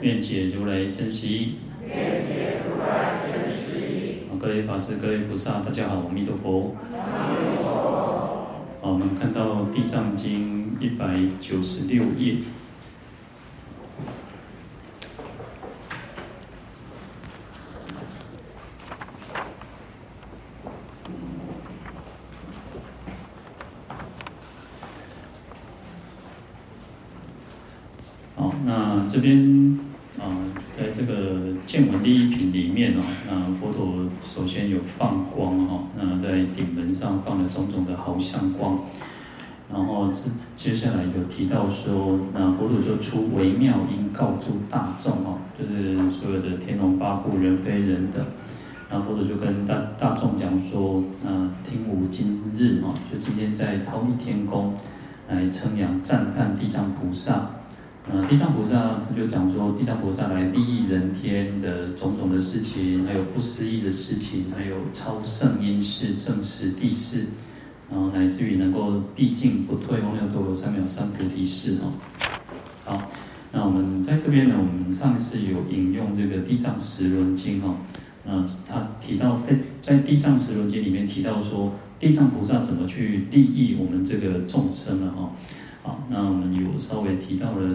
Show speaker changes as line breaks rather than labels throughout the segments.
愿解如来真实义。愿解如来真实义。各位法师、各位菩萨，大家好，阿弥陀佛。阿弥陀佛。好，我们看到《地藏经》一百九十六页。好，那这边。见闻第一品里面哦，那佛陀首先有放光哈，那在顶门上放了种种的好相光，然后接接下来有提到说，那佛祖就出微妙音告诸大众哦，就是所有的天龙八部、人非人等，那佛祖就跟大大众讲说，那听吾今日哦，就今天在忉利天宫来称扬赞叹地藏菩萨。地藏菩萨他就讲说，地藏菩萨来利益人天的种种的事情，还有不思议的事情，还有超胜因事、正实地事，然后乃至于能够毕竟不退，永远都有三藐三菩提事哦。好，那我们在这边呢，我们上一次有引用这个《地藏十轮经》哦，那他提到在在《地藏十轮经》里面提到说，地藏菩萨怎么去利益我们这个众生了哈。那我们有稍微提到了，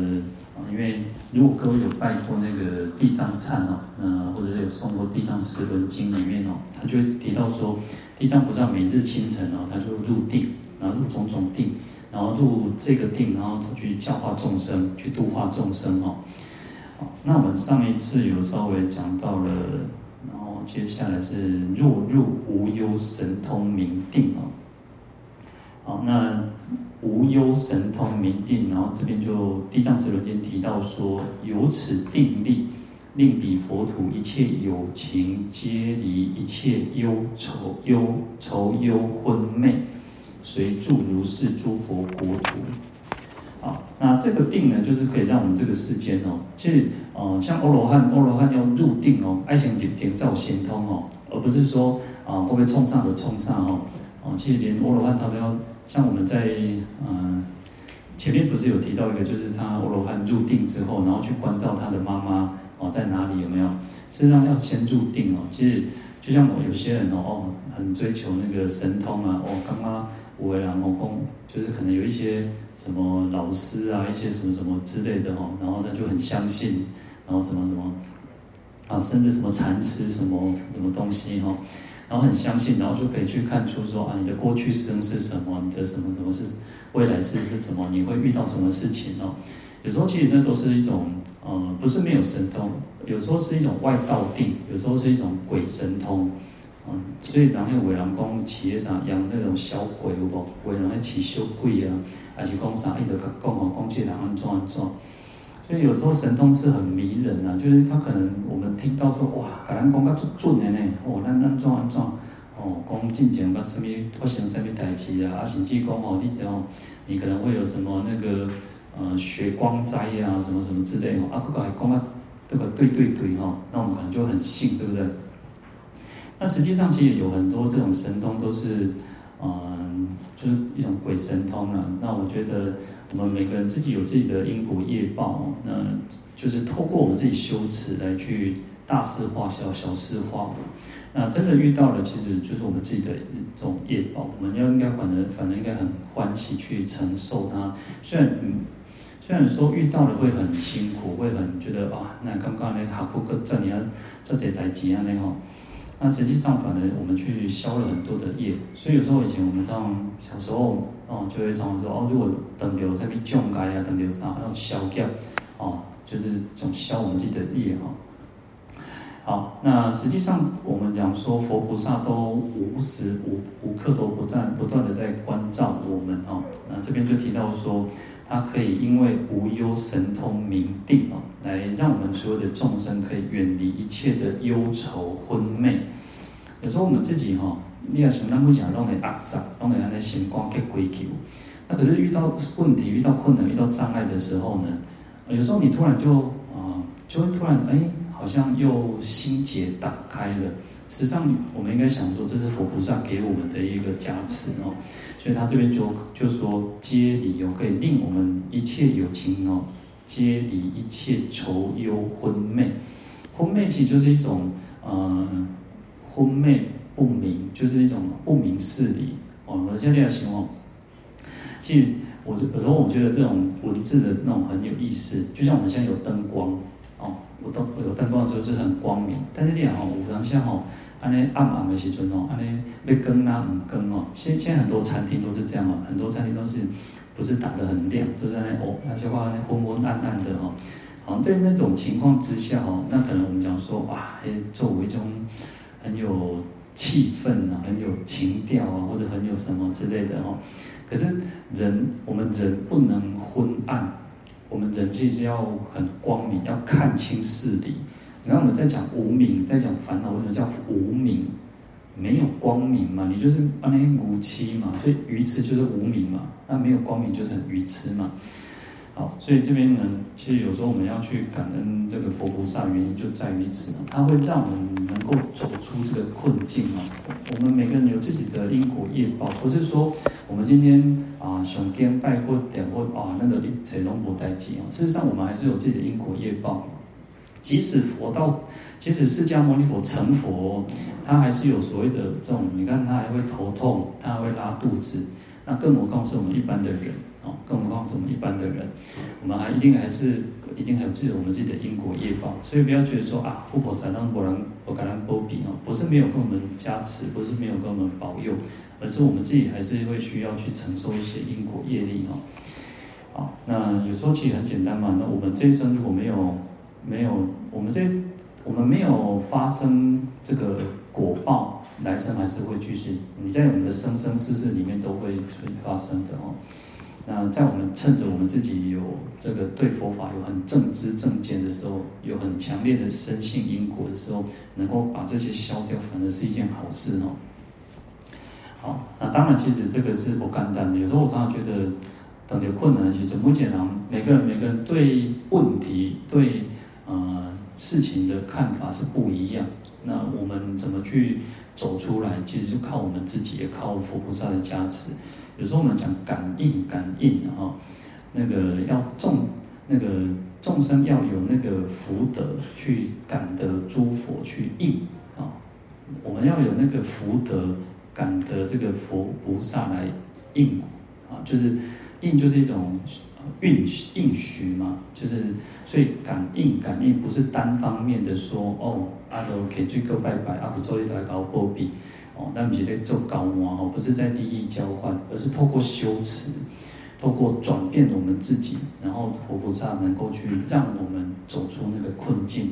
因为如果各位有拜过那个地藏忏哦，呃，或者是有诵过《地藏十轮经》里面哦，他就会提到说，地藏菩萨每日清晨哦，他就入定，然后入种种定，然后入这个定，然后去教化众生，去度化众生哦。那我们上一次有稍微讲到了，然后接下来是若入无忧神通明定哦。好，那。无忧神通明定，然后这边就《地藏十轮经》提到说，由此定力，令彼佛土一切有情皆离一切忧愁忧愁忧昏昧，随住如是诸佛国土。好，那这个定呢，就是可以让我们这个世间哦，其实呃，像欧罗汉，欧罗汉要入定哦，爱情就点造神通哦，而不是说啊，会不会冲上就冲上哦，哦，其实连欧罗汉他都要。像我们在嗯、前面不是有提到一个，就是他阿罗汉入定之后，然后去关照他的妈妈哦在哪里有没有？事实上要先入定哦。其实就像我有些人哦很追求那个神通啊，哦刚刚我为了某公，就是可能有一些什么老师啊，一些什么什么之类的哦，然后他就很相信，然后什么什么啊，甚至什么禅师什么什么东西哈。然后很相信，然后就可以去看出说啊，你的过去生是什么，你的什么什么是未来世是什么，你会遇到什么事情哦。有时候其实那都是一种，呃，不是没有神通，有时候是一种外道定，有时候是一种鬼神通，嗯，所以然后伟人公企业上养那种小鬼，有无？伟人爱起修鬼啊，还是讲啥？伊就讲哦，讲这人安怎安怎。所以有时候神通是很迷人啊，就是他可能我们听到说哇，感恩讲个准的呢，哦，那那装安装，哦，讲进前把什么发生什么代志啊，啊，甚至讲哦，你讲你可能会有什么那个呃血光灾啊，什么什么之类哦，啊，不管讲啊，这个对对对哈，那我们可能就很信，对不对？那实际上其实有很多这种神通都是嗯、就是一种鬼神通啊。那我觉得。我们每个人自己有自己的因果业报，那就是透过我们自己修持来去大事化小，小事化。那真的遇到了，其实就是我们自己的一种业报，我们要应该反而反而应该很欢喜去承受它。虽然嗯，虽然说遇到了会很辛苦，会很觉得啊，那刚刚那哈库克这里啊，这这台机啊那个，那实际上反而我们去消了很多的业。所以有时候以前我们这样小时候。哦，就会常常说哦，如果等到这边降解啊，等到啥，要消掉，哦，就是总消我们自己的业哈。好，那实际上我们讲说佛菩萨都无时无无刻都不在不断的在关照我们哦。那这边就提到说，它可以因为无忧神通明定哦，来让我们所有的众生可以远离一切的忧愁昏昧。有时候我们自己哈，你要想那么讲，弄个压榨，弄个让那心光给归求。那可是遇到问题、遇到困难、遇到障碍的时候呢，有时候你突然就啊、就会突然哎，好像又心结打开了。实际上，我们应该想说，这是佛菩萨给我们的一个加持哦。所以他这边就就说，皆离哦，可以令我们一切有情哦，皆离一切愁忧昏昧。昏昧其实就是一种呃，昏昧不明，就是一种不明事理哦。我现在要形容。其实我有时候我觉得这种文字的那种很有意思，就像我们现在有灯光哦，我灯有灯光的时候就是很光明，但是你看哦，五常像哦，安尼暗暗的时阵哦，安尼要更啊唔更哦，现现在很多餐厅都是这样哦，很多餐厅都是不是打得很亮，都是在那哦，那些话昏昏暗暗的哦，好在那种情况之下哦，那可能我们讲说哇，作为一种很有气氛啊，很有情调啊，或者很有什么之类的哦。可是人，我们人不能昏暗，我们人其实要很光明，要看清事理。然后我们在讲无明，在讲烦恼，为什么叫无明？没有光明嘛，你就是那无期嘛，所以愚痴就是无明嘛，那没有光明就是很愚痴嘛。好，所以这边呢，其实有时候我们要去感恩这个佛菩萨，原因就在于此嘛，它会让我们能够走出这个困境嘛。我们每个人有自己的因果业报，不是说我们今天啊想跟拜过点或啊那个谁龙不待见哦。事实上，我们还是有自己的因果业报。即使佛到，即使释迦牟尼佛成佛，他还是有所谓的这种，你看他还会头痛，他还会拉肚子，那更何况是我们一般的人。哦，更何况是我们一般的人，我们还一定还是一定还有自己我们自己的因果业报，所以不要觉得说啊，护婆才让果然我感恩波比哦，不是没有跟我们加持，不是没有跟我们保佑，而是我们自己还是会需要去承受一些因果业力哦。好，那有时候其实很简单嘛，那我们这一生如果没有没有我们这我们没有发生这个果报，来生还是会继续，你在我们的生生世世里面都会会发生的哦。那在我们趁着我们自己有这个对佛法有很正知正见的时候，有很强烈的深信因果的时候，能够把这些消掉，反而是一件好事哦。好，那当然，其实这个是不简单的。有时候我常常觉得，等的困难，其实目前呢，每个人每个人对问题、对事情的看法是不一样。那我们怎么去走出来？其实就靠我们自己，也靠佛菩萨的加持。有时候我们讲感应，感应啊，那个要众那个众生要有那个福德去感得诸佛去应啊，我们要有那个福德感得这个佛菩萨来应啊，就是应就是一种应应许嘛，就是所以感应感应不是单方面的说哦，阿都可以去个拜拜，阿不做一台高波比。哦，那不是在做高嘛？哦，不是在利益交换，而是透过修持，透过转变我们自己，然后佛菩萨能够去让我们走出那个困境。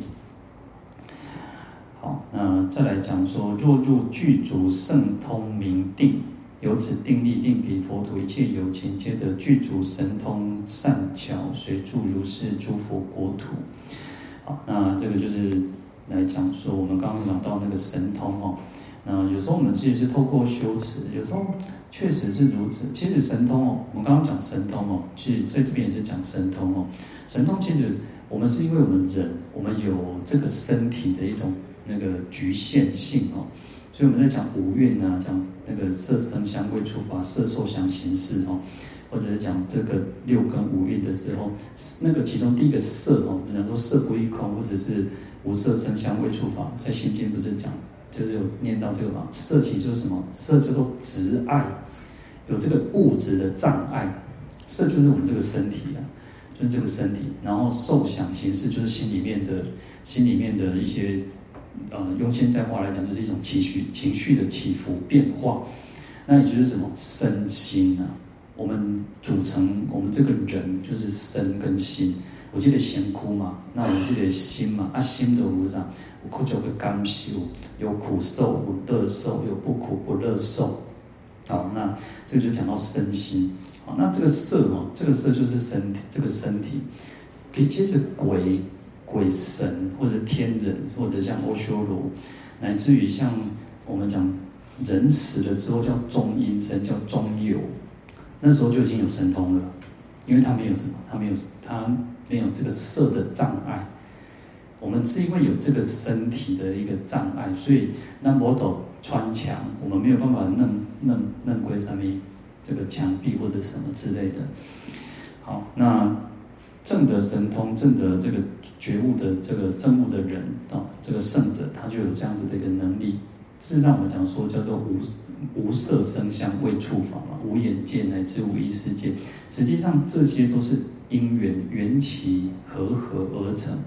好，那再来讲说，若入具足圣通明定，由此定力定彼佛土一切有情，皆得具足神通善巧，随住如是诸佛国土。好，那这个就是来讲说，我们刚刚讲到那个神通哦。那有时候我们其实是透过修持，有时候确实是如此。其实神通哦，我们刚刚讲神通哦，其实在这边也是讲神通哦。神通其实我们是因为我们人，我们有这个身体的一种那个局限性哦，所以我们在讲五蕴啊，讲那个色声香味触法，色受想行识哦，或者是讲这个六根五蕴的时候，那个其中第一个色哦，比方说色不异空，或者是无色声香味触法，在心经不是讲。就是有念到这个嘛，色其实就是什么？色叫做执爱，有这个物质的障碍。色就是我们这个身体啊，就是这个身体。然后受想行识就是心里面的，心里面的一些，呃，用现在话来讲，就是一种情绪、情绪的起伏变化。那也就是什么？身心啊，我们组成我们这个人就是身跟心。我记得闲哭嘛，那我记得心嘛，啊心的无常。苦就会甘修，有苦受，有乐受，有不苦不乐受。好，那这个就讲到身心。好，那这个色哦，这个色就是身体，这个身体，可以接着鬼、鬼神或者天人，或者像阿修罗，乃至于像我们讲人死了之后叫中阴身，叫中有，那时候就已经有神通了，因为他没有什么，他没有他没有这个色的障碍。我们是因为有这个身体的一个障碍，所以那魔斗穿墙，我们没有办法弄弄弄归上面。这个墙壁或者什么之类的，好，那证得神通、证得这个觉悟的这个证悟的人啊，这个圣者他就有这样子的一个能力。事实上，我们讲说叫做无无色声香味触法嘛，无眼界乃至无意识界，实际上这些都是因缘缘起和合而成，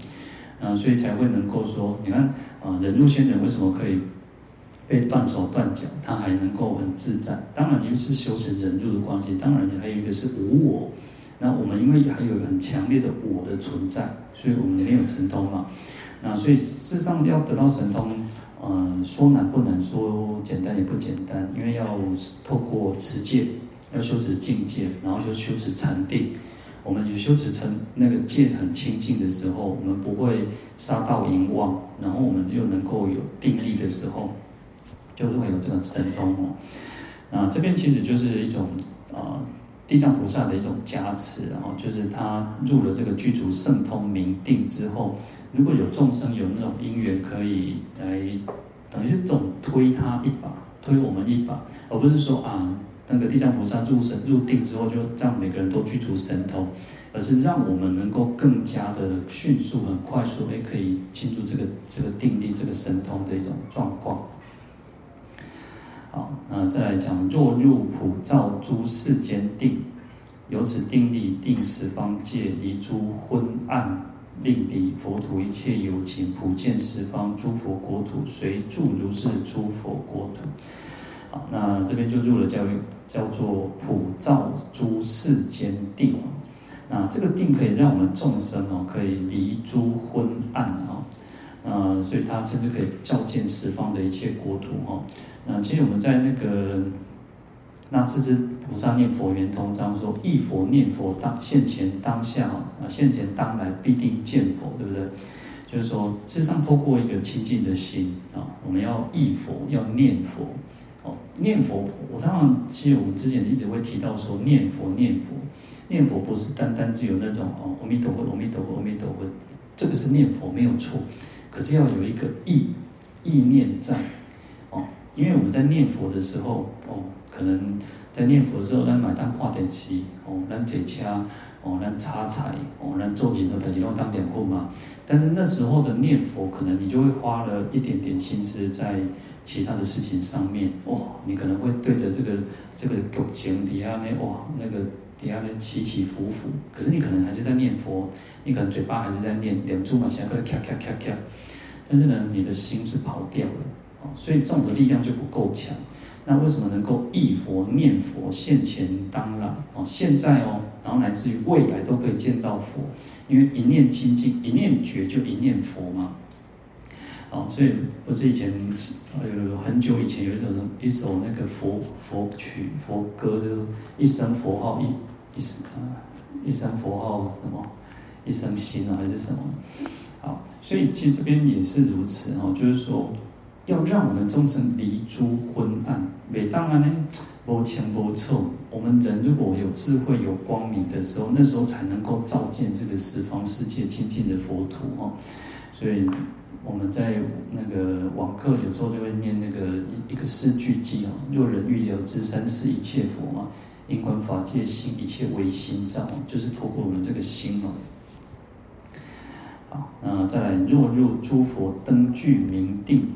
啊，所以才会能够说，你看啊，忍辱仙人为什么可以？被断手断脚，他还能够很自在。当然，因为是修持忍辱的关系。当然，还有一个是无我。那我们因为还有很强烈的我的存在，所以我们没有神通嘛。那所以事实上要得到神通，嗯、说难不难，说简单也不简单。因为要透过持戒，要修持境界，然后就修持禅定。我们有修持成那个戒很清净的时候，我们不会杀盗淫妄，然后我们又能够有定力的时候。就会有这种神通哦，那这边其实就是一种啊，地藏菩萨的一种加持，然后就是他入了这个具足圣通明定之后，如果有众生有那种因缘可以来，等于是这种推他一把，推我们一把，而不是说啊，那个地藏菩萨入神入定之后就让每个人都具足神通，而是让我们能够更加的迅速、很快速，也可以进入这个这个定力、这个神通的一种状况。好，那再来讲，若入普照诸世间定，由此定力定十方界，离诸昏暗，令彼佛土一切有情，普见十方诸佛国土，随住如是诸佛国土。好，那这边就入了叫叫做普照诸世间定。那这个定可以让我们众生哦，可以离诸昏暗啊，呃，所以它甚至可以照见十方的一切国土哦。那其实我们在那个那智智菩萨念佛圆通章说，忆佛念佛当现前当下啊，现前当来必定见佛，对不对？就是说，事实上透过一个清净的心啊，我们要忆佛，要念佛哦，念佛。我常常其实我们之前一直会提到说，念佛念佛念佛不是单单只有那种哦，阿弥陀佛，阿弥陀佛，阿弥陀佛，这个是念佛没有错，可是要有一个意意念在。因为我们在念佛的时候，哦，可能在念佛的时候，咱买单挂点旗，哦，咱解掐，哦，咱插彩，哦，咱做几多台几多当点货嘛。但是那时候的念佛，可能你就会花了一点点心思在其他的事情上面，哦，你可能会对着这个这个狗井底下呢，哇，那个底下呢起起伏伏。可是你可能还是在念佛，你可能嘴巴还是在念，念珠嘛，现在咔咔咔咔，但是呢，你的心是跑掉了。所以这种的力量就不够强。那为什么能够忆佛念佛现前当来哦？现在哦，然后乃至于未来都可以见到佛，因为一念清净，一念觉就一念佛嘛。哦，所以不是以前有很久以前有一首一首那个佛佛曲佛歌，就是一声佛号一一声啊，一声佛号什么一声心啊还是什么？好，所以其实这边也是如此哦，就是说。要让我们众生离诸昏暗，每当然呢，无前无臭。我们人如果有智慧、有光明的时候，那时候才能够照见这个十方世界清净的佛土哦。所以我们在那个网课有时候就会念那个一一个四句偈哦：若人欲了知三世一切佛嘛，因观法界心，一切唯心造，就是透过我们这个心哦。好，那再来，若入诸佛灯具明定。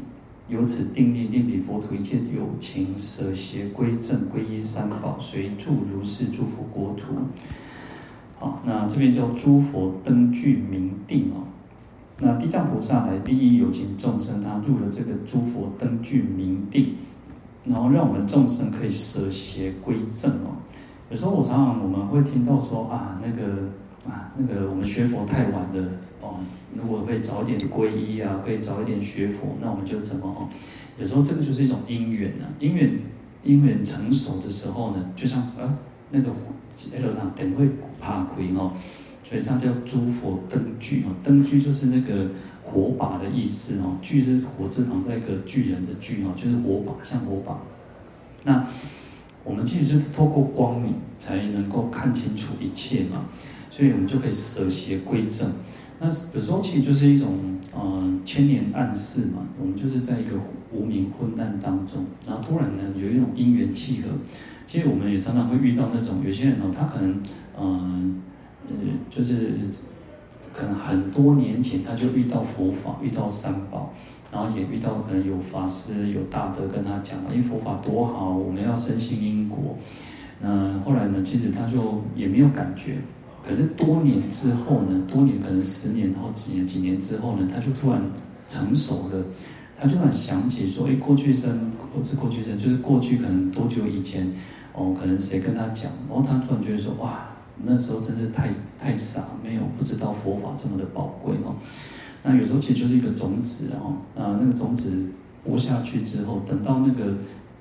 由此定力，令彼佛土一切有情舍邪归正，皈依三宝，随住如是诸佛国土。好，那这边叫诸佛灯具明定哦。那地藏菩萨来利益有情众生，他入了这个诸佛灯具明定，然后让我们众生可以舍邪归正哦。有时候我常常我们会听到说啊，那个啊，那个我们学佛太晚了。哦，如果可以早点皈依啊，可以早一点学佛，那我们就怎么哦？有时候这个就是一种因缘呐，因缘因缘成熟的时候呢，就像啊，那个火路上等会怕亏哦，所以这样叫诸佛灯具哦，灯具就是那个火把的意思哦，具是火字旁再一个巨人的巨哦，就是火把，像火把。那我们其实是透过光明才能够看清楚一切嘛，所以我们就可以舍邪归正。那有时候其实就是一种呃千年暗示嘛，我们就是在一个无明昏暗当中，然后突然呢有一种因缘契合。其实我们也常常会遇到那种有些人哦，他可能嗯呃就是可能很多年前他就遇到佛法，遇到三宝。然后也遇到可能有法师有大德跟他讲，因为佛法多好，我们要深信因果。那后来呢，其实他就也没有感觉。可是多年之后呢，多年可能十年后几年几年之后呢，他就突然成熟了，他就突然想起说，哎，过去生不是过去生，就是过去可能多久以前，哦，可能谁跟他讲，然后他突然觉得说，哇，那时候真是太太傻，没有不知道佛法这么的宝贵哦。那有时候其实就是一个种子哦，啊，那个种子播下去之后，等到那个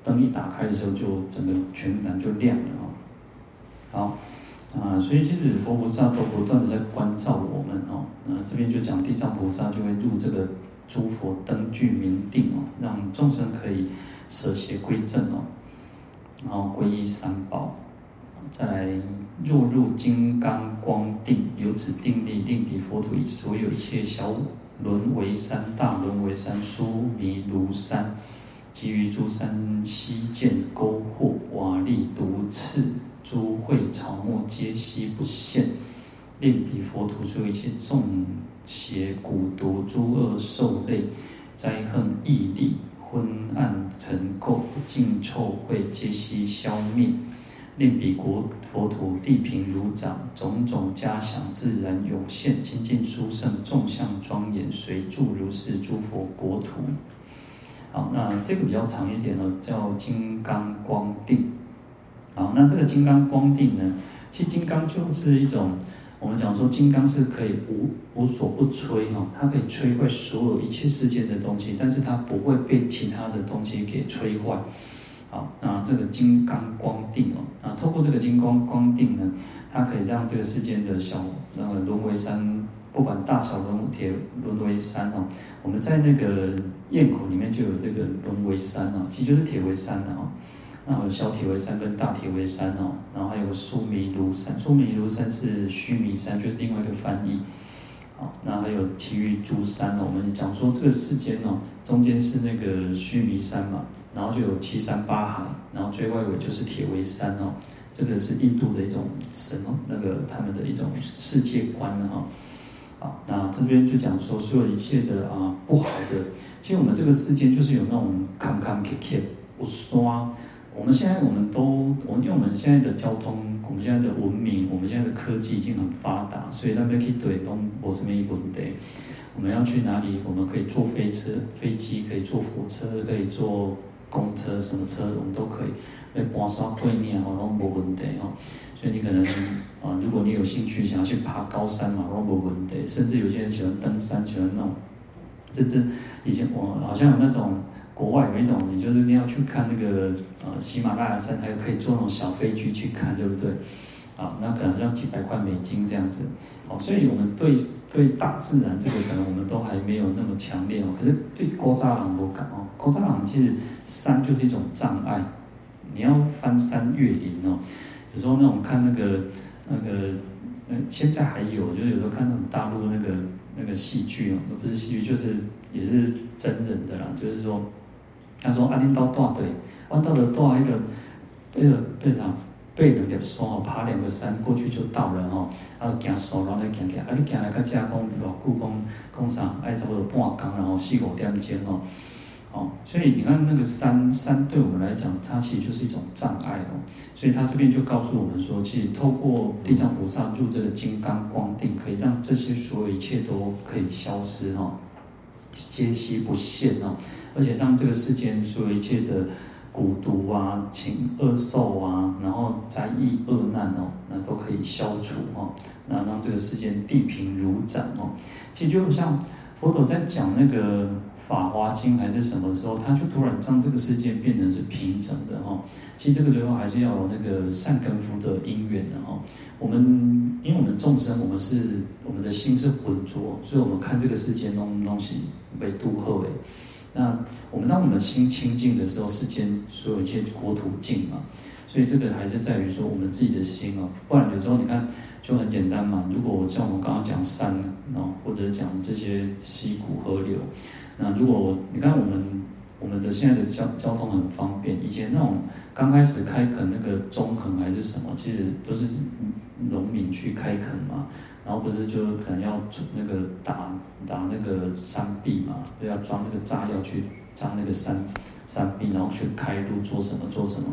灯一打开的时候，就整个全然就亮了哦。好，啊，所以其实佛菩萨都不断的在关照我们哦。那这边就讲地藏菩萨就会入这个诸佛灯具明定哦，让众生可以舍邪归正哦，然后皈依三宝。再来，入入金刚光定，由此定力，令彼佛土以所有一切小轮为山、大轮为山、疏弥如山，及于诸山悉见沟壑、瓦砾、毒刺、诸秽草木，皆悉不现，令彼佛土所有一切众邪蛊毒、诸恶兽类、灾横异地、昏暗尘垢、不净臭秽，皆悉消灭。令彼国佛土地平如掌，种种嘉祥自然涌现，清净殊胜，众相庄严，随住如是诸佛国土。好，那这个比较长一点呢，叫金刚光定。好，那这个金刚光定呢，其实金刚就是一种，我们讲说金刚是可以无无所不摧哈，它可以摧毁所有一切世间的东西，但是它不会被其他的东西给摧坏。好，那这个金刚光定哦，啊，透过这个金刚光定呢，它可以让这个世间的小那个轮回山，不管大小轮铁轮回山哦，我们在那个堰口里面就有这个轮回山哦，其实就是铁围山的哦。那有小铁围山跟大铁围山哦，然后还有个须弥卢山，须弥卢山是须弥山，就是另外一个翻译。好，那还有其余诸山哦，我们讲说这个世间哦，中间是那个须弥山嘛。然后就有七山八海，然后最外围就是铁围山哦，这个是印度的一种神哦，那个他们的一种世界观哈。啊，那这边就讲说，所有一切的啊不好的，其实我们这个世间就是有那种坎坎坷坷，不刷。我们现在我们都，我因为我们现在的交通，我们现在的文明，我们现在的科技已经很发达，所以那边可以对都不是没问题。我们要去哪里？我们可以坐飞车、飞机，可以坐火车，可以坐。公车什么车我们都可以，被刮刷对面哦，都没问题哦。所以你可能啊，如果你有兴趣想要去爬高山嘛，都没问题。甚至有些人喜欢登山，喜欢那种，这这以前我好像有那种国外有一种，你就是你要去看那个呃喜马拉雅山，还有可以坐那种小飞机去看，对不对？啊，那可能要几百块美金这样子。哦，所以我们对对大自然这个可能我们都还没有那么强烈哦。可是对古早人无感哦，古早人其实。山就是一种障碍，你要翻山越岭哦。有时候那种看那个那个，呃，现在还有，就是有时候看那种大陆那个那个戏剧哦，不是戏剧，就是也是真人的啦。就是说，他说阿林到大队，我到了大一个那个背上背两条山哦，爬两个山过去就到了哦。啊，行山然后来行行，啊，你行来个加工偌久工工上，爱差不多半工，然后四五点钟哦。哦，所以你看那个山山对我们来讲，它其实就是一种障碍哦。所以他这边就告诉我们说，其实透过地藏菩萨入这个金刚光定，可以让这些所有一切都可以消失哈，皆息不现哦。而且让这个世间所有一切的蛊毒啊、情恶兽啊，然后灾疫恶难哦，那都可以消除哦。那让这个世间地平如掌哦。其实就像佛陀在讲那个。法华经还是什么时候，他就突然让这个世界变成是平整的哈。其实这个最后还是要有那个善根福德因缘的哈。我们因为我们众生，我们是我们的心是浑浊，所以我们看这个世界东东西为杜赫为。那我们当我们心清净的时候，世间所有一切国土净嘛。所以这个还是在于说我们自己的心哦。不然有时候你看就很简单嘛。如果像我们刚刚讲山哦，或者讲这些溪谷河流，那如果你看我们我们的现在的交交通很方便，以前那种。刚开始开垦那个中垦还是什么，其实都是农民去开垦嘛，然后不是就可能要那个打打那个山壁嘛，就要装那个炸药去炸那个山山壁，然后去开路做什么做什么，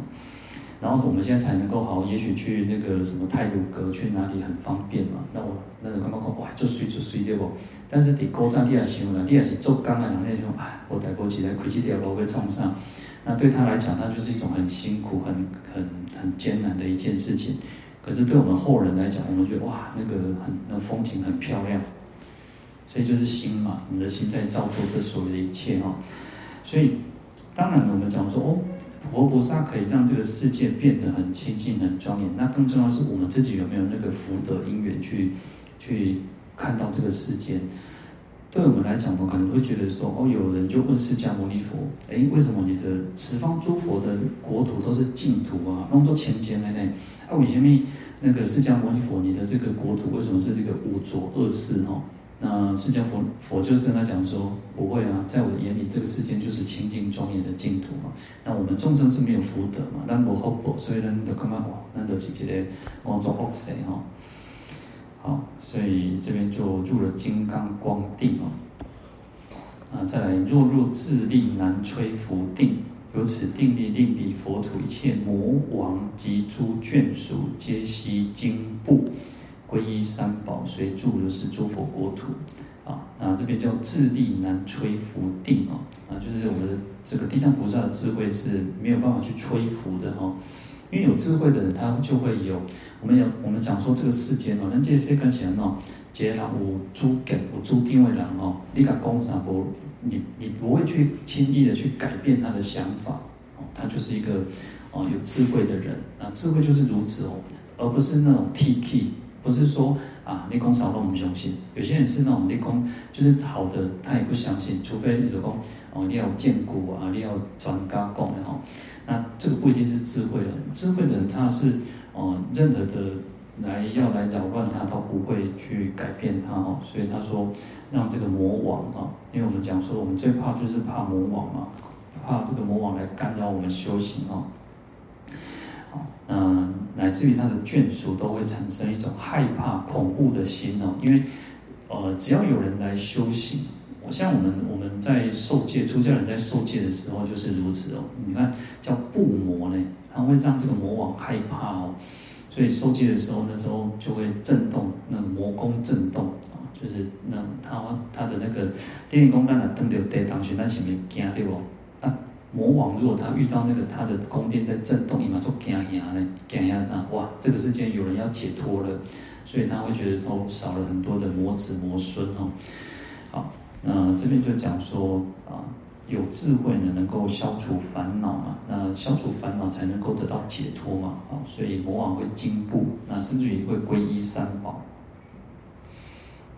然后我们现在才能够好，也许去那个什么泰鲁阁去哪里很方便嘛，那我那个刚刚讲哇就水就水对不？但是在古早你也想啦，你也是做工的人，那种哎我带过去来开这条路被撞上？那对他来讲，他就是一种很辛苦、很很很艰难的一件事情。可是对我们后人来讲，我们觉得哇，那个很那风景很漂亮。所以就是心嘛，你的心在造作这所有的一切哈。所以当然我们讲说哦，佛菩萨可以让这个世界变得很清净、很庄严。那更重要是我们自己有没有那个福德因缘去去看到这个世界。对我们来讲，我可能会觉得说，哦，有人就问释迦牟尼佛，哎，为什么你的十方诸佛的国土都是净土啊？那么多钱钱呢？啊，为什么那个释迦牟尼佛，你的这个国土为什么是这个五浊恶世？哈，那释迦佛佛就跟他讲说，不会啊，在我的眼里，这个世界就是清净庄严的净土嘛。那我们众生是没有福德嘛，那无福报，所以呢，就干嘛？那都是一个我做恶事哈。好，所以这边就入了金刚光定哦。啊，再来，若入自力难摧伏定，由此定力令彼佛土一切魔王及诸眷属皆悉惊怖，皈依三宝，随住如是诸佛国土。啊，那这边叫自力难摧伏定哦。啊，就是我们这个地藏菩萨的智慧是没有办法去摧伏的哦。因为有智慧的人，他就会有。我们有我们讲说这个世间哦，那这些看起来哦，皆然无诸根，无诸定位人哦，你敢讲啥不？你你不会去轻易的去改变他的想法哦，他就是一个哦有智慧的人。那智慧就是如此哦，而不是那种 T K，不是说啊你讲少了我们相信。有些人是那种你讲就是好的，他也不相信，除非你说哦你要见古啊，你要专家讲的哈。那这个不一定是智慧的，智慧的人他是，哦，任何的来要来扰乱他，都不会去改变他哦。所以他说，让这个魔王啊，因为我们讲说，我们最怕就是怕魔王嘛，怕这个魔王来干扰我们修行哦。好，嗯，乃至于他的眷属都会产生一种害怕、恐怖的心哦，因为，呃，只要有人来修行。像我们我们在受戒，出家人在受戒的时候就是如此哦。你看叫布魔呢，它会让这个魔王害怕哦。所以受戒的时候，那时候就会震动，那个魔宫震动啊，就是那他他的那个电力宫，让他登掉跌当去，那前面惊对不？啊，魔王如果他遇到那个他的宫殿在震动，你马上惊吓呢，惊吓啥？哇，这个世界有人要解脱了，所以他会觉得都少了很多的魔子魔孙哦。好。那这边就讲说啊，有智慧呢，能够消除烦恼嘛。那消除烦恼才能够得到解脱嘛。啊，所以魔王会进步，那甚至于会皈依三宝。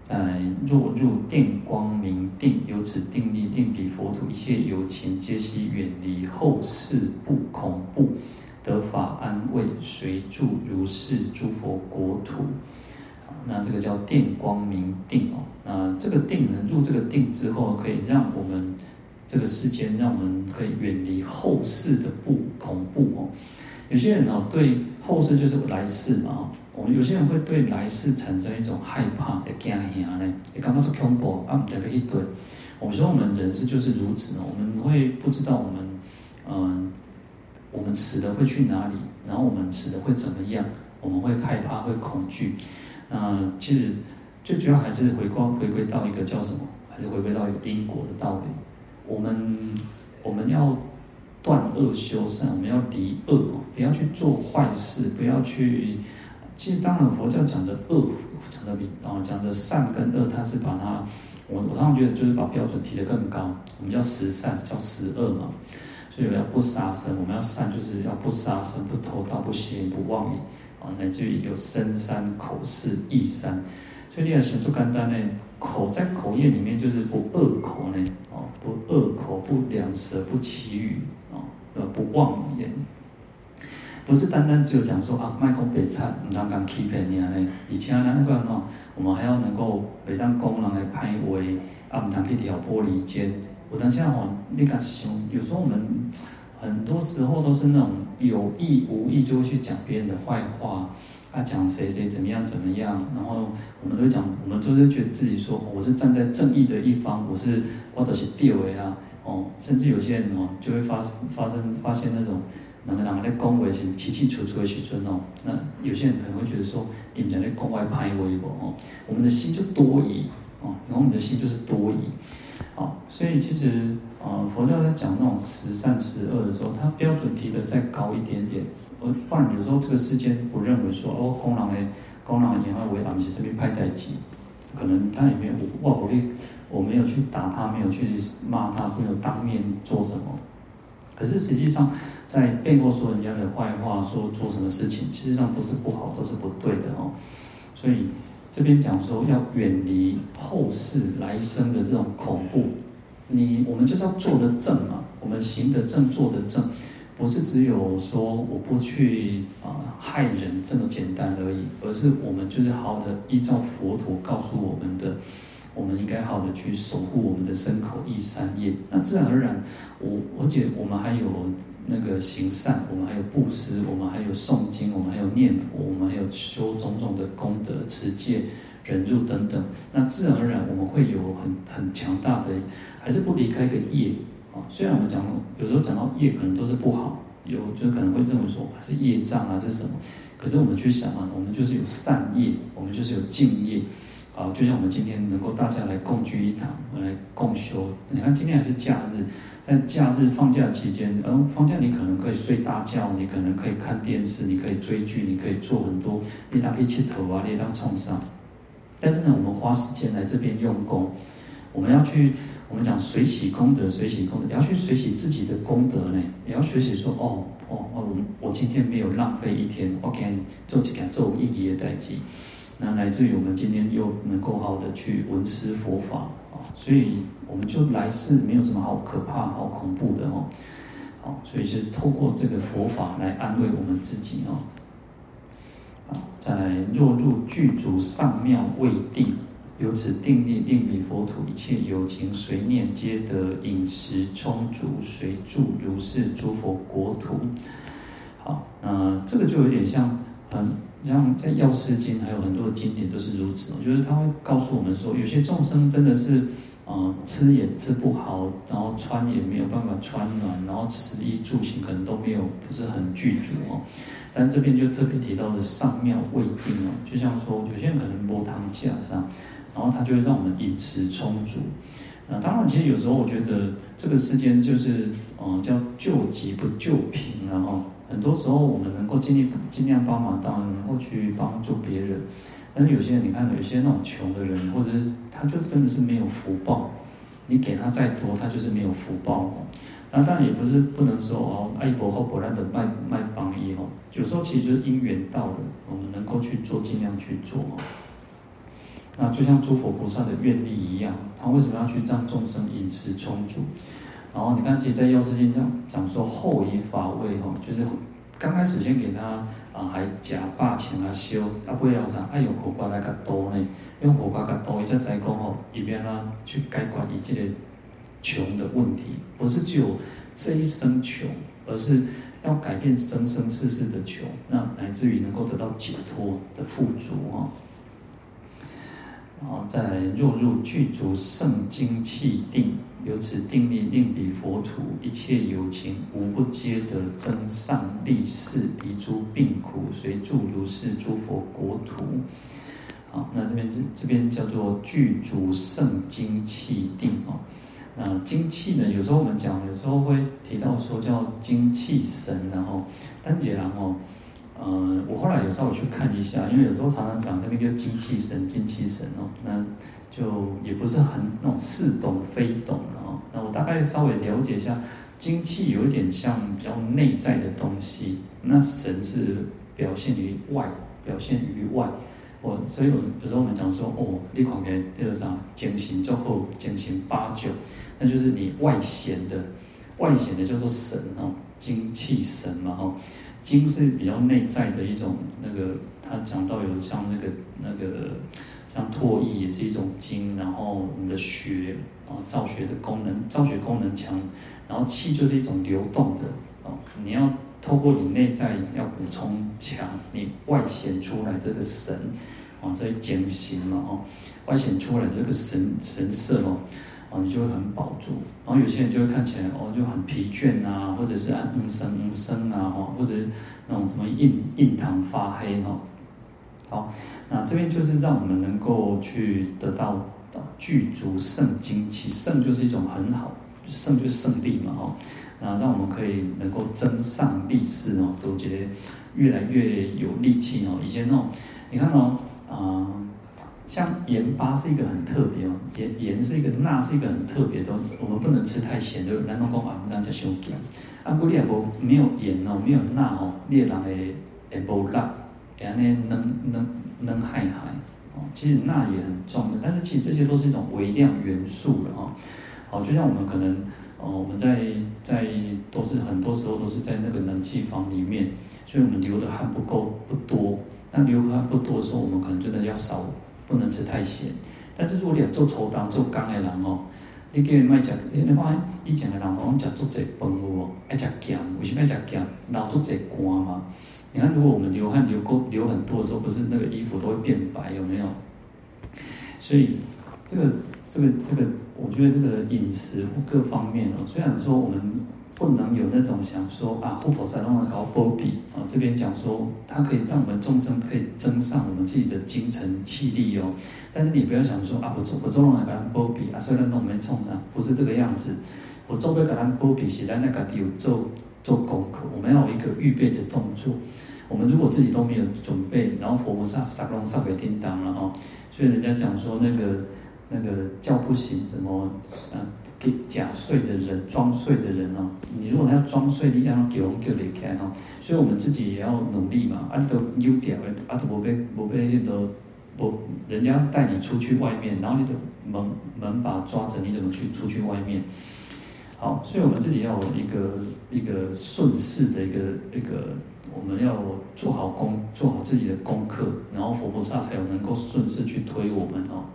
哎，若入电光明定，由此定力定彼佛土一切有情皆悉远离后世不恐怖，得法安慰，随住如是诸佛国土。那这个叫电光明定哦，那这个定呢，入这个定之后，可以让我们这个世间，让我们可以远离后世的不恐怖哦。有些人哦，对后世就是来世嘛，我们有些人会对来世产生一种害怕，会惊吓呢，也刚刚说恐怖啊，不对，一对。我说我们人是就是如此哦，我们会不知道我们，嗯，我们死了会去哪里，然后我们死了会怎么样，我们会害怕，会恐惧。那其实最主要还是回光回归到一个叫什么？还是回归到一个因果的道理。我们我们要断恶修善，我们要离恶，不要去做坏事，不要去。其实当然佛教讲的恶，讲的比啊讲的善跟恶，它是把它我我常常觉得就是把标准提得更高，我们叫十善，叫十恶嘛。所以我要不杀生，我们要善就是要不杀生、不偷盗、不邪淫、不妄语啊，乃至于有身三、口四、意三。所以你要想做简单呢，口在口业里面就是不恶口呢，哦，不恶口、不两舌、不綺语啊，呃，不妄言。不是单单只有讲说啊，卖空白菜，唔当讲欺骗你啊嘞，以前那个喏，我们还要能够每当工人来拍位，啊，唔当去挑拨离间。我当下吼，你敢想，有时候我们很多时候都是那种有意无意就会去讲别人的坏话，啊，讲谁谁怎么样怎么样，然后我们都会讲，我们都会觉得自己说我是站在正义的一方，我是我都是地位啊，哦，甚至有些人哦就会发发生发现那种。那个人在恭维是清清楚楚的时阵哦，那有些人可能会觉得说，你们在恭维派微博哦，我们的心就多疑哦，然后我们的心就是多疑，哦，所以其实呃佛教在讲那种十善十恶的时候，它标准提得再高一点点，而不然有时候这个世间不认为说哦，公人的公人言外为啊，是这边派代志，可能他也没有我我我没有去打他，没有去骂他，没有当面做什么，可是实际上。在背后说人家的坏话，说做什么事情，其实上都是不好，都是不对的哦。所以这边讲说要远离后世来生的这种恐怖。你我们就是要做得正嘛，我们行得正，做得正，不是只有说我不去啊害人这么简单而已，而是我们就是好好的依照佛陀告诉我们的，我们应该好好的去守护我们的身口意三业。那自然而然，我而且我们还有。那个行善，我们还有布施，我们还有诵经，我们还有念佛，我们还有修种种的功德、持戒、忍辱等等。那自然而然，我们会有很很强大的，还是不离开一个业啊。虽然我们讲有时候讲到业，可能都是不好，有就可能会认为说还是业障啊，是什么？可是我们去想啊，我们就是有善业，我们就是有净业啊。就像我们今天能够大家来共聚一堂，来共修。你看今天还是假日。在假日放假期间，嗯放假你可能可以睡大觉，你可能可以看电视，你可以追剧，你可以做很多，你当可以切头啊，你当创伤。但是呢，我们花时间来这边用功，我们要去，我们讲随喜功德，随喜功德，也要去随喜自己的功德呢，也要学习说，哦哦哦，我今天没有浪费一天，，OK，做几件做有意义的代志，那来自于我们今天又能够好好的去闻思佛法啊，所以。我们就来世没有什么好可怕、好恐怖的哦，好，所以是透过这个佛法来安慰我们自己哦。啊，再来，若入具足上妙位定，由此定力令彼佛土一切有情随念皆得饮食充足，随住如是诸佛国土。好，那这个就有点像，嗯，像在药师经还有很多的经典都是如此。我觉得他会告诉我们说，有些众生真的是。啊、吃也吃不好，然后穿也没有办法穿暖，然后食衣住行可能都没有，不是很具足哦。但这边就特别提到的上妙未定哦，就像说有些人可能摸汤架上，然后他就会让我们饮食充足。那当然，其实有时候我觉得这个世间就是，嗯、呃，叫救急不救贫，然后很多时候我们能够尽力尽量帮忙，当然能够去帮助别人。但是有些人，你看，有些那种穷的人，或者是他就真的是没有福报，你给他再多，他就是没有福报哦。那当然也不是不能说哦，爱博后果然的卖卖帮衣哦。有时候其实就是因缘到了，我们能够去做，尽量去做哦。那就像诸佛菩萨的愿力一样，他为什么要去让众生饮食充足？然后你看，其实，在药师经上讲说，后以法味哦，就是刚开始先给他。啊，还假霸请他修，啊，不要啥，爱用火瓜来较多呢，用火瓜较多，伊才在讲吼，以便啦去解决伊这个穷的问题，不是只有这一生穷，而是要改变生生世世的穷，那乃至于能够得到解脱的富足啊。然后再来，若入具足胜精气定，由此定力令彼佛土一切有情无不皆得增上利士离诸病苦，随住如是诸佛国土。好，那这边这这边叫做具足胜精气定哦。那精气呢，有时候我们讲，有时候会提到说叫精气神，然后单解然后。呃，我后来有稍微去看一下，因为有时候常常讲那边叫精气神，精气神哦，那就也不是很那种似懂非懂了哦。那我大概稍微了解一下，精气有点像比较内在的东西，那神是表现于外，表现于外。我所以有有时候我们讲说，哦，你看给这个啥，精神之后精神八九，那就是你外显的，外显的叫做神哦，精气神嘛哦。精是比较内在的一种，那个他讲到有像那个那个像唾液也是一种精，然后你的血啊造血的功能，造血功能强，然后气就是一种流动的哦，你要透过你内在要补充强，你外显出来这个神啊，这精神嘛哦，外显出来这个神神色哦。哦，你就会很饱足，然后有些人就会看起来哦，就很疲倦啊，或者是啊，嗯生嗯生啊，哦，或者是那种什么印印堂发黑哈。好，那这边就是让我们能够去得到具足胜精气，圣就是一种很好，圣就是胜利嘛，哈。那让我们可以能够增上力士哦，都觉得越来越有力气哦。以前哦，你看哦，啊、像盐巴是一个很特别哦，盐盐是一个钠是一个很特别的东西，我们不能吃太咸，就南方讲话不能吃太咸。啊，如果你也无没有盐哦，没有钠哦，你的人会会无力，会安尼能能能害害哦。其实钠也很重的，但是其实这些都是一种微量元素了哦。好，就像我们可能哦，我们在在都是很多时候都是在那个冷气房里面，所以我们流的汗不够不多。那流汗不多的时候，我们可能真的要少。不能吃太咸，但是如果你要做粗当做工的人哦，你叫伊卖食，你看以前的人讲食足济饭哦，爱食咸，为什么爱食咸？流足济汗嘛。你看，如果我们流汗流够流很多的时候，不是那个衣服都会变白，有没有？所以这个这个这个，我觉得这个饮食或各方面哦，虽然说我们。不能有那种想说啊，护婆萨弄个搞波比，这边讲说它可以让我们众生可以增上我们自己的精神气力哦。但是你不要想说啊，我做我做弄个搞波比啊，虽然弄没冲上，不是这个样子。我做不搞波比是在那个地方做做功课，我们要有一个预备的动作。我们如果自己都没有准备，然后佛菩萨撒龙撒给叮当了哈，所以人家讲说那个那个叫不醒什么啊。给假睡的人装睡的人哦，你如果要装睡，你要给我们叫离开哈，所以我们自己也要努力嘛。啊，你都丢掉了，啊，都无被无被那个不，人家带你出去外面，然后你的门门把抓着，你怎么去出去外面？好，所以我们自己要有一个一个顺势的一个一个，我们要做好功，做好自己的功课，然后佛菩萨才有能够顺势去推我们哦。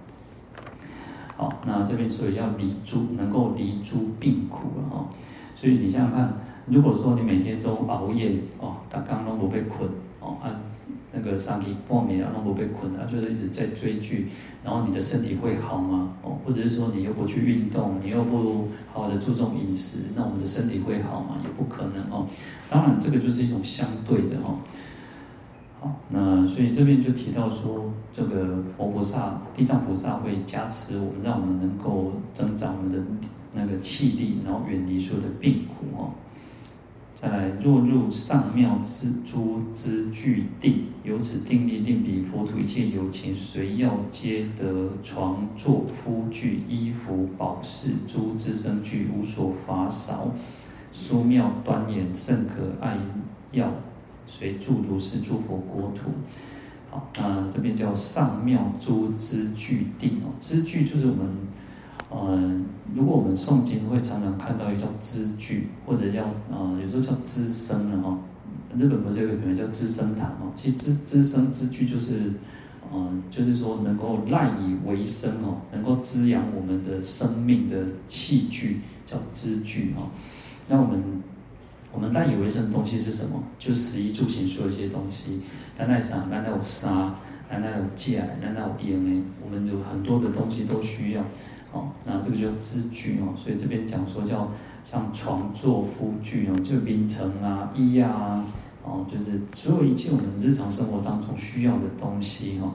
好，那这边所以要离诸，能够离诸病苦了哈。所以你想想看，如果说你每天都熬夜哦，他刚刚都被困哦，啊，那个三更半夜啊都不被困，他就是一直在追剧，然后你的身体会好吗？哦，或者是说你又不去运动，你又不好好的注重饮食，那我们的身体会好吗？也不可能哦。当然，这个就是一种相对的哦。好，那所以这边就提到说，这个佛菩萨、地藏菩萨会加持我们，让我们能够增长我们的那个气力，然后远离所有的病苦哦。再来，若入上妙之诸之具定，由此定力令彼佛土一切有情随要皆得床坐敷具衣服宝饰诸资生具无所乏少，殊妙端严甚可爱要。所以祝如是诸佛国土，好，那这边叫上妙诸资具定哦，资具就是我们，嗯，如果我们诵经会常常看到一个叫资具，或者叫啊，有时候叫资生的哈，日本不是有个名叫资生堂哦，其实资资生资具就是，嗯，就是说能够赖以为生哦，能够滋养我们的生命的器具叫资具哦，那我们。我们赖以为生的东西是什么？就食衣住行所有一些东西。咱那啥，咱那有沙，咱那有架，咱那有盐诶。我们有很多的东西都需要。哦，那这个叫资具哦。所以这边讲说叫像床座敷具哦，就名称啊、衣啊，哦，就是所有一切我们日常生活当中需要的东西哈。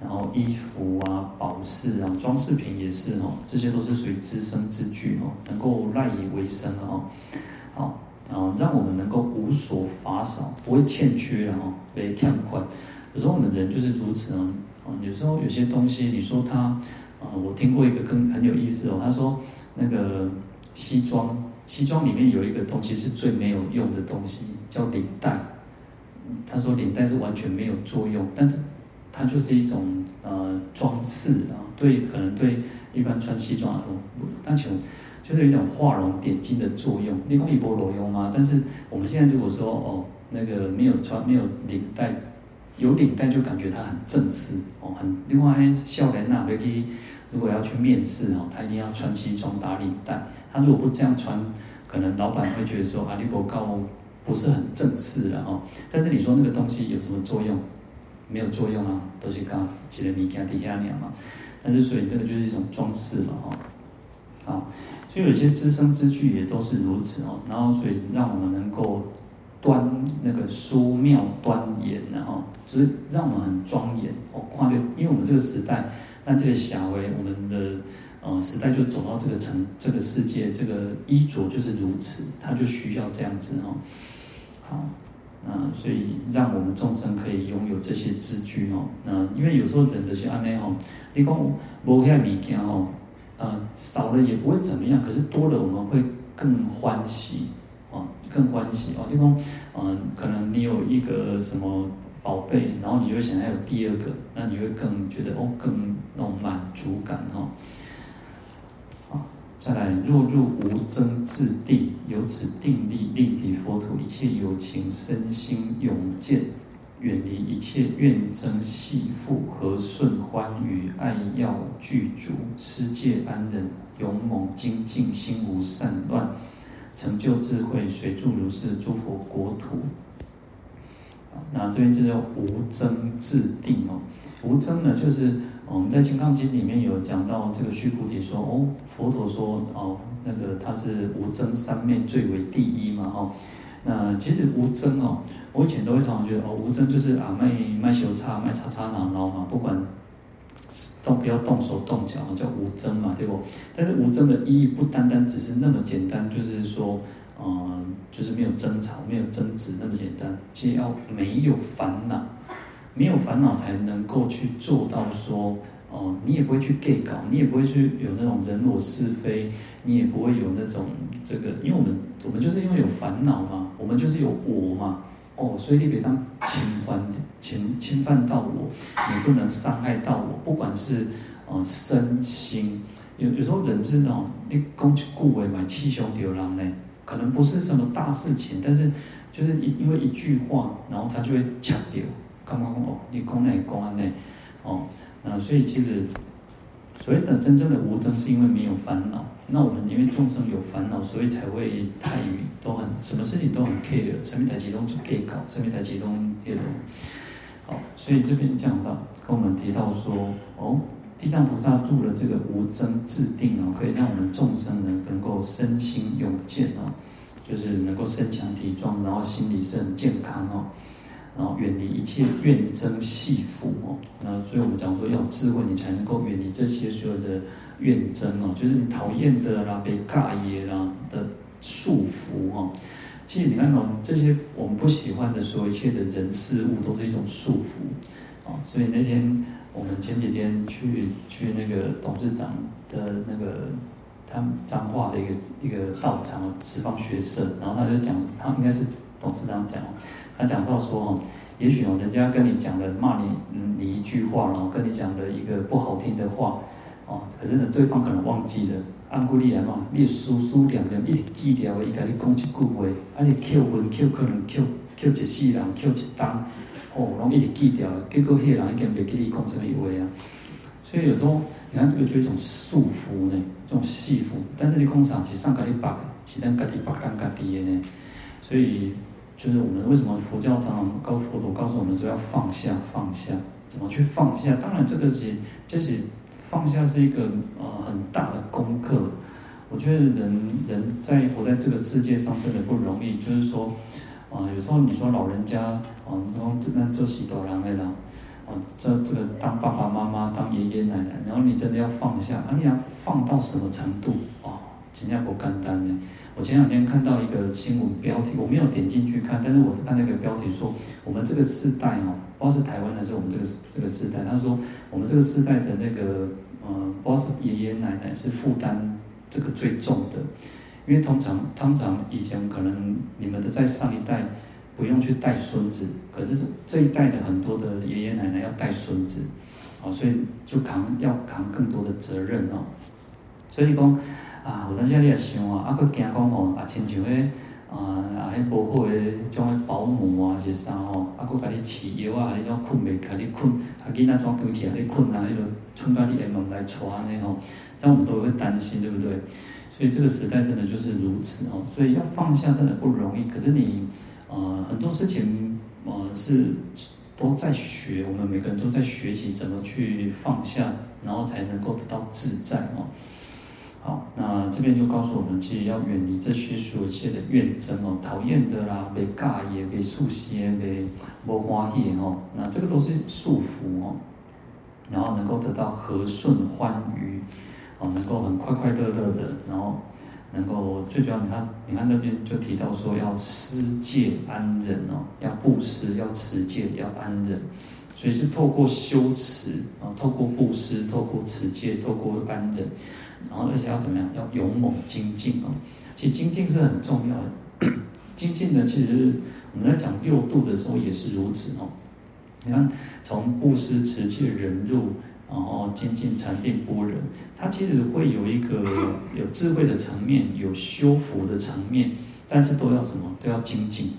然后衣服啊、宝饰啊、装饰品也是哦，这些都是属于资生资具哦，能够赖以为生哦。好。啊让我们能够无所乏少，不会欠缺然后被看宽。有时候我们人就是如此哦，有时候有些东西，你说他啊，我听过一个更很有意思哦，他说那个西装，西装里面有一个东西是最没有用的东西，叫领带。他说领带是完全没有作用，但是它就是一种呃装饰啊，对，可能对一般穿西装的人，但求就是有一种画龙点睛的作用。你讲一波裸用吗？但是我们现在如果说哦，那个没有穿没有领带，有领带就感觉他很正式哦，很另外少年呐，可以如果要去面试哦，他一定要穿西装打领带。他如果不这样穿，可能老板会觉得说啊，你不够。不是很正式的哦，但是你说那个东西有什么作用？没有作用啊，都是刚几个米加底下鸟嘛。但是所以这个就是一种装饰嘛，哈。好，所以有些资生之具也都是如此哦。然后所以让我们能够端那个书妙端严，然后就是让我们很庄严哦。跨越，因为我们这个时代，那这个小为我们的呃时代就走到这个层，这个世界，这个衣着就是如此，它就需要这样子哦。好，那所以让我们众生可以拥有这些资具哦。那因为有时候人的些安内吼，你讲无遐物件吼，呃，少了也不会怎么样，可是多了我们会更欢喜哦，更欢喜哦。你讲，嗯，可能你有一个什么宝贝，然后你就会想要有第二个，那你会更觉得哦，更那种满足感哈。再来，若入无争自定，由此定力，令彼佛土一切有情身心永健，远离一切怨憎系缚，和顺欢愉，爱要具足，世界安忍，勇猛精进，心无散乱，成就智慧，随住如是诸佛国土。那这边就叫无争自定哦，无争呢就是。我们在《金刚经》里面有讲到这个须菩提说：“哦，佛陀说哦，那个他是无争三昧最为第一嘛，哦，那其实无争哦，我以前都会常常觉得哦，无争就是啊，卖卖修叉，卖叉叉囊囊嘛，不管动不要动手动脚，叫无争嘛，对不？但是无争的意义不单单只是那么简单，就是说，嗯，就是没有争吵，没有争执那么简单，只要没有烦恼。”没有烦恼才能够去做到说，哦，你也不会去 gay 搞，你也不会去有那种人我是非，你也不会有那种这个，因为我们我们就是因为有烦恼嘛，我们就是有我嘛，哦，所以你别当侵犯侵侵犯到我，你不能伤害到我，不管是呃身心，有有时候人是那种你讲一句话嘛，气胸丢人呢，可能不是什么大事情，但是就是因因为一句话，然后他就会抢掉。刚刚哦，你攻内公安内，哦，那所以其实所谓的真正的无争，是因为没有烦恼。那我们因为众生有烦恼，所以才会太愚，都很什么事情都很 care，什么台启动就可以搞，什么台启动也都好。所以这边讲到跟我们提到说，哦，地藏菩萨住了这个无争自定哦，可以让我们众生呢能够身心永健哦，就是能够身强体壮，然后心理是很健康哦。然后远离一切怨憎系缚哦，那所以我们讲说要智慧，你才能够远离这些所有的怨憎哦，就是你讨厌的啦、被尬业啦的束缚哦。其实你看哦这些我们不喜欢的所有一切的人事物，都是一种束缚哦。所以那天我们前几天去去那个董事长的那个他们彰化的一个一个道场十方学社，然后他就讲，他应该是董事长讲。他讲到说哦，也许哦，人家跟你讲了骂你，嗯，你一句话，然后跟你讲了一个不好听的话，哦，可是呢，对方可能忘记了。按规律来嘛，你书书念念，一直记掉，伊甲你讲一句话，而且扣分扣可能扣扣一世人，扣一单，哦，拢一直记掉，结果迄个人已经袂记你讲什么话啊。所以有时候，你看这个就是一种束缚呢，这种束缚。但是你讲啥是上家己绑，是咱家己绑咱家己的呢，所以。就是我们为什么佛教常常告佛陀告诉我们说要放下放下，怎么去放下？当然这个是这是放下是一个呃很大的功课。我觉得人人在活在这个世界上真的不容易。就是说啊、呃，有时候你说老人家啊，然后那做喜多郎的啦，啊，这这个当爸爸妈妈当爷爷奶奶，然后你真的要放下，啊，你要放到什么程度啊？新加坡简单呢。我前两天看到一个新闻标题，我没有点进去看，但是我看那个标题说，我们这个世代哦，不知道是台湾还是我们这个这个世代，他说我们这个世代的那个呃，不知道是爷爷奶奶是负担这个最重的，因为通常通常以前可能你们的在上一代不用去带孙子，可是这一代的很多的爷爷奶奶要带孙子，哦，所以就扛要扛更多的责任哦，所以讲。啊，有当时你也想啊，啊，佫惊讲吼，啊，亲像迄啊，啊，迄无好诶，种诶保姆啊，是啥吼，啊，佫甲你饲药啊，迄种困袂，甲你困，啊，囡仔怎讲起来你困啊，迄个困到你厦门来带安尼吼，这样我们都会担心，对不对？所以这个时代真的就是如此哦，所以要放下真的不容易。可是你，呃，很多事情，呃，是都在学，我们每个人都在学习怎么去放下，然后才能够得到自在哦。好，那这边就告诉我们，其实要远离这些所有一切的怨憎哦，讨厌的啦，被尬也被束缚，被无欢喜哦，那这个都是束缚哦。然后能够得到和顺欢愉，哦，能够很快快乐乐的，然后能够最主要，你看，你看那边就提到说要施戒安忍哦，要布施，要持戒，要安忍，所以是透过修持啊，透过布施，透过持戒，透过安忍。然后而且要怎么样？要勇猛精进哦。其实精进是很重要的。精进呢，其实我们在讲六度的时候也是如此哦。你看，从布施、持戒、忍辱，然后精进、禅定、般若，它其实会有一个 有智慧的层面，有修福的层面，但是都要什么？都要精进。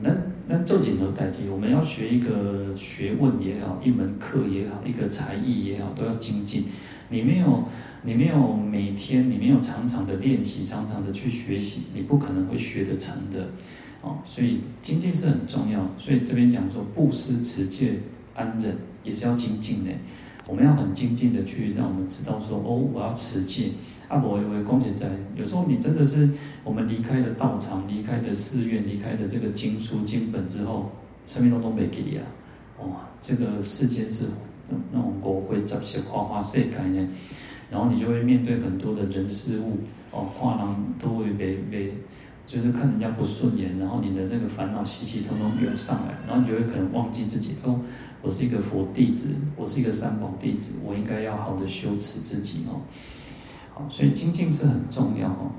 那那正经的代际，我们要学一个学问也好，一门课也好，一个才艺也好，都要精进。你没有。你没有每天，你没有常常的练习，常常的去学习，你不可能会学得成的，哦，所以精进是很重要。所以这边讲说布施、持戒、安忍也是要精进的。我们要很精进的去让我们知道说，哦，我要持戒。阿伯有位公姐在，有时候你真的是我们离开了道场，离开了寺院，离开了这个经书经本之后，生命都东北给你啊，哇，这个世间是那种国会杂些花花世界呢。然后你就会面对很多的人事物，哦，跨廊都会被被，就是看人家不顺眼，然后你的那个烦恼习气通通涌上来，然后你就会可能忘记自己，哦，我是一个佛弟子，我是一个三宝弟子，我应该要好的修持自己哦。好，所以精进是很重要哦。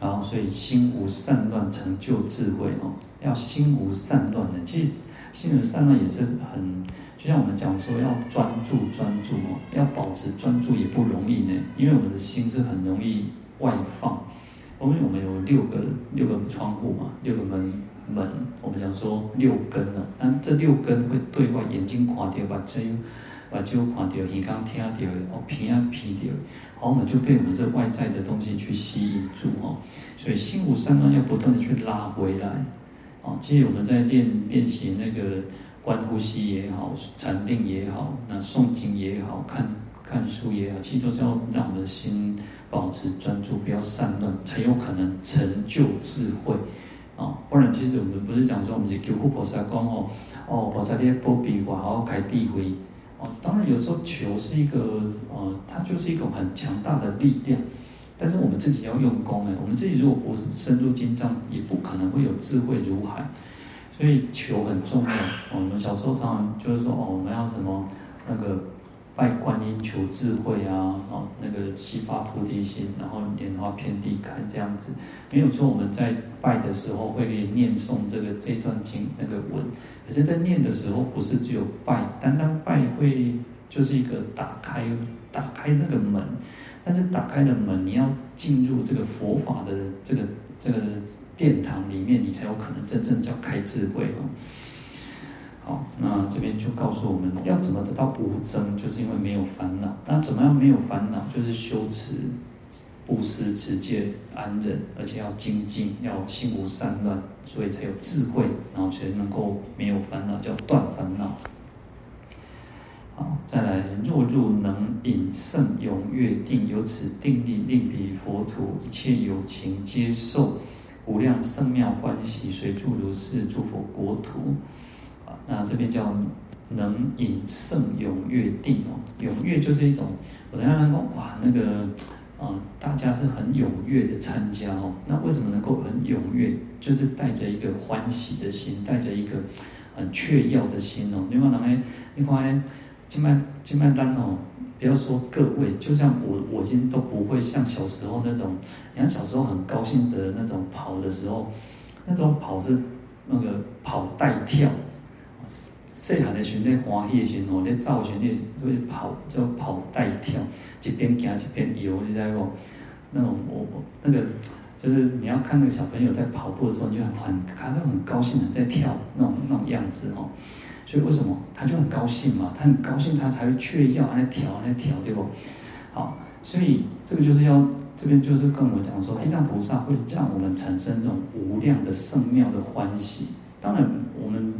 然后，所以心无散乱，成就智慧哦。要心无散乱的，其实心无散乱也是很。就像我们讲说要专注专注哦，要保持专注也不容易呢，因为我们的心是很容易外放。因为我们有六个六个窗户嘛，六个门门，我们讲说六根了。那这六根会对外，眼睛看到，把这把就看到，耳刚听到，哦，鼻啊鼻到，好，我们就被我们这外在的东西去吸引住哦。所以心无散乱，要不断的去拉回来。哦，其实我们在练练习那个。观呼吸也好，禅定也好，那诵经也好，看看书也好，其实都是要让我们的心保持专注，不要散乱，才有可能成就智慧啊！不然，其实我们不是讲说，我们是求护菩萨讲哦，哦，菩萨你保庇我，好好开智慧哦。当然，有时候求是一个呃，它就是一种很强大的力量，但是我们自己要用功哎，我们自己如果不深入经藏，也不可能会有智慧如海。所以求很重要。我们小时候常常就是说，哦，我们要什么那个拜观音求智慧啊，哦，那个悉发菩提心，然后莲花遍地开这样子。没有说，我们在拜的时候会念诵这个这段经那个文，可是，在念的时候不是只有拜，单单拜会就是一个打开打开那个门，但是打开了门，你要进入这个佛法的这个这个。殿堂里面，你才有可能真正叫开智慧哦。好，那这边就告诉我们要怎么得到无争，就是因为没有烦恼。那怎么样没有烦恼？就是修持、布施、持戒、安忍，而且要精进，要心无散乱，所以才有智慧，然后才能够没有烦恼，叫断烦恼。好，再来，若入能引胜踊跃定，由此定力令彼佛土一切有情接受。无量胜妙欢喜，随住如是祝福国土，啊，那这边叫能引胜踊跃定哦，踊跃就是一种，我等下能够哇，那个啊，大家是很踊跃的参加哦。那为什么能够很踊跃？就是带着一个欢喜的心，带着一个很雀跃的心哦。另外，人家你看，金麦金麦单哦，不要说各位，就像我，我今天都不会像小时候那种，你看小时候很高兴的那种跑的时候，那种跑是那个跑带跳。细汉的时候，那欢喜的时候，那造型那会跑叫跑带跳，一边行一边游，你知道不？那种我我那个就是你要看那个小朋友在跑步的时候，你就很很他就很高兴的在跳那种那种样子哦。所以为什么他就很高兴嘛？他很高兴，他才会雀跃，那跳那跳，对不？好，所以这个就是要这边就是跟我们讲说，地藏菩萨会让我们产生这种无量的圣妙的欢喜。当然我们。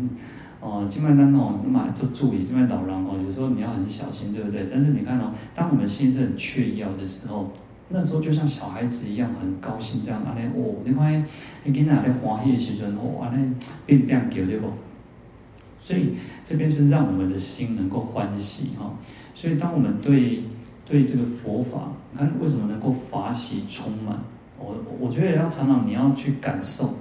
哦，金麦当哦，那么做助理，这边老人哦，有时候你要很小心，对不对？但是你看哦，当我们心是很雀跃的时候，那时候就像小孩子一样，很高兴这样。安尼哦，你看，你囡仔在欢喜的时阵哦，安尼变变叫对不？所以这边是让我们的心能够欢喜哈。所以当我们对对这个佛法，你看为什么能够法喜充满？我我觉得要常常你要去感受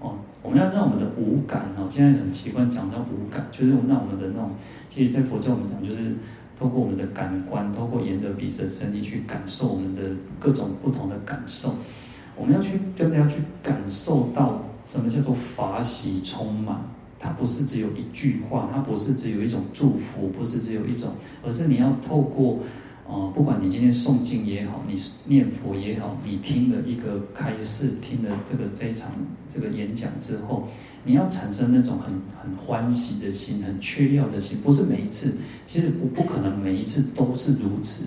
哦。我们要让我们的五感哦，现在很习惯讲到五感，就是让我们的那种，其实，在佛教我们讲，就是透过我们的感官，透过眼、耳、鼻、舌、身、意去感受我们的各种不同的感受。我们要去真的要去感受到什么叫做法喜充满，它不是只有一句话，它不是只有一种祝福，不是只有一种，而是你要透过。呃，不管你今天诵经也好，你念佛也好，你听了一个开示，听了这个这一场这个演讲之后，你要产生那种很很欢喜的心，很雀跃的心，不是每一次，其实不不可能每一次都是如此，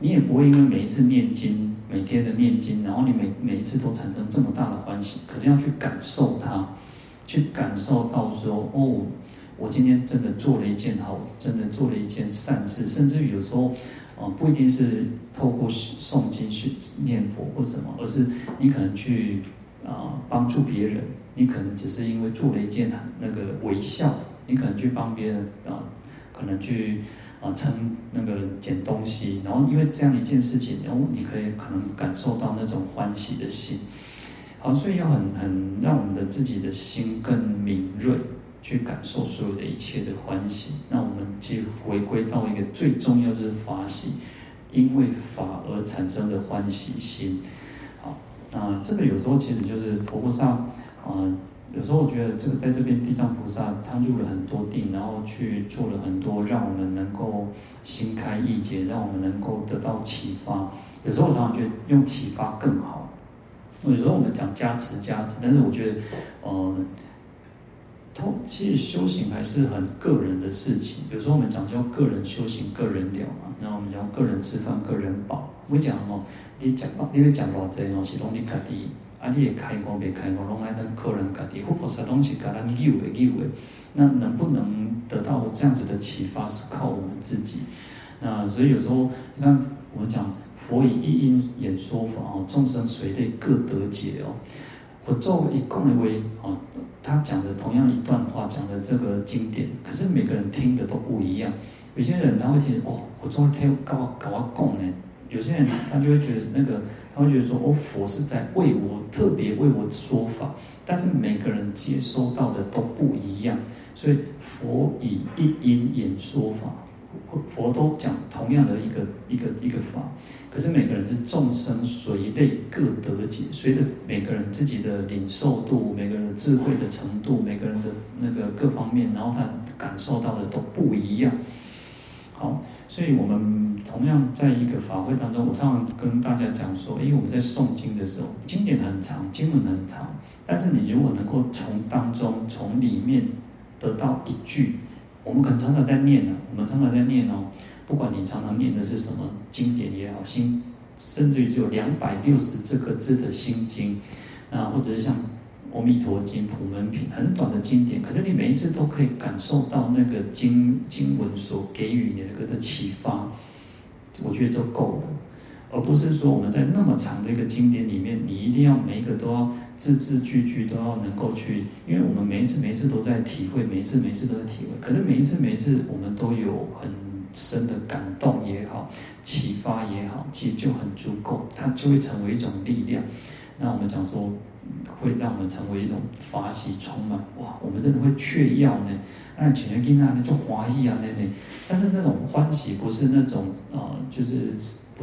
你也不会因为每一次念经，每天的念经，然后你每每一次都产生这么大的欢喜，可是要去感受它，去感受到说，哦，我今天真的做了一件好，真的做了一件善事，甚至于有时候。啊不一定是透过诵经去念佛或什么，而是你可能去啊帮助别人，你可能只是因为做了一件那个微笑，你可能去帮别人啊，可能去啊称那个捡东西，然后因为这样一件事情，然后你可以可能感受到那种欢喜的心。好，所以要很很让我们的自己的心更敏锐。去感受所有的一切的欢喜，那我们就回归到一个最重要就是法喜，因为法而产生的欢喜心。好，那这个有时候其实就是佛菩萨，啊、有时候我觉得这个在这边地藏菩萨他入了很多定，然后去做了很多，让我们能够心开意解，让我们能够得到启发。有时候我常常觉得用启发更好。有时候我们讲加持加持，但是我觉得，呃。通其实修行还是很个人的事情。有时候我们讲叫个人修行，个人了嘛。然后我们讲个人吃饭，个人饱。我讲哦，你讲到，你会讲偌济哦，是拢你家己。啊，你也开光别开光，拢爱等客人家己。佛菩萨东西给咱有的有的。那能不能得到这样子的启发，是靠我们自己。那所以有时候你看，我们讲佛以一因演说法哦，众生随类各得解哦。我作为一共的为啊，他讲的同样一段话，讲的这个经典，可是每个人听的都不一样。有些人他会听哦，我昨天搞搞我供呢。有些人他就会觉得那个，他会觉得说哦，佛是在为我特别为我说法，但是每个人接收到的都不一样，所以佛以一因演说法。佛都讲同样的一个一个一个法，可是每个人是众生随类各得解，随着每个人自己的领受度、每个人的智慧的程度、每个人的那个各方面，然后他感受到的都不一样。好，所以我们同样在一个法会当中，我常常跟大家讲说，因为我们在诵经的时候，经典很长，经文很长，但是你如果能够从当中、从里面得到一句。我们可能常常在念呢，我们常常在念哦。不管你常常念的是什么经典也好，心甚至于只有两百六十这个字的心经，啊，或者是像《阿弥陀经》《普门品》很短的经典，可是你每一次都可以感受到那个经经文所给予你的那个的启发，我觉得就够了。而不是说我们在那么长的一个经典里面，你一定要每一个都要。字字句句都要能够去，因为我们每一次每一次都在体会，每一次每一次都在体会。可是每一次每一次，我们都有很深的感动也好，启发也好，其实就很足够，它就会成为一种力量。那我们讲说，会让我们成为一种法喜充满，哇，我们真的会雀跃呢。那请人听啊，那就欢喜啊，那那。但是那种欢喜不是那种啊、呃，就是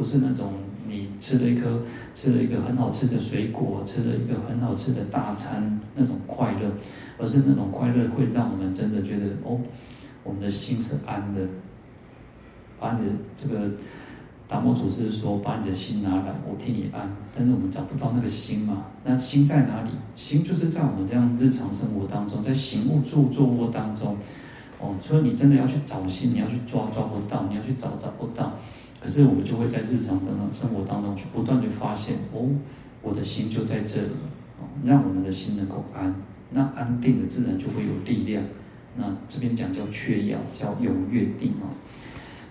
不是那种你吃了一颗吃了一个很好吃的水果，吃了一个很好吃的大餐那种快乐，而是那种快乐会让我们真的觉得哦，我们的心是安的。把你的这个达摩祖师说，把你的心拿来，我替你安。但是我们找不到那个心嘛？那心在哪里？心就是在我们这样日常生活当中，在行物住坐卧当中。哦，所以你真的要去找心，你要去抓抓不到，你要去找找不到。可是我们就会在日常的生活当中去不断的发现，哦，我的心就在这里，哦，让我们的心能够安，那安定的自然就会有力量。那这边讲叫缺氧，叫有乐定啊。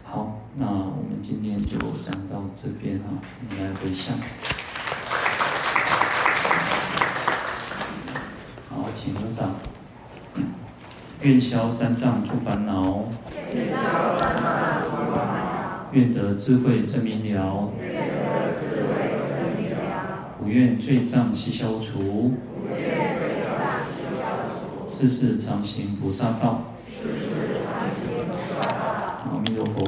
好，那我们今天就讲到这边哈，我们来回向。好，请合掌。愿消三障诸烦恼，愿得智慧真明了，愿得智慧明了。不愿罪障悉消除，世愿。事常行菩萨道，常行菩萨道。阿弥陀佛。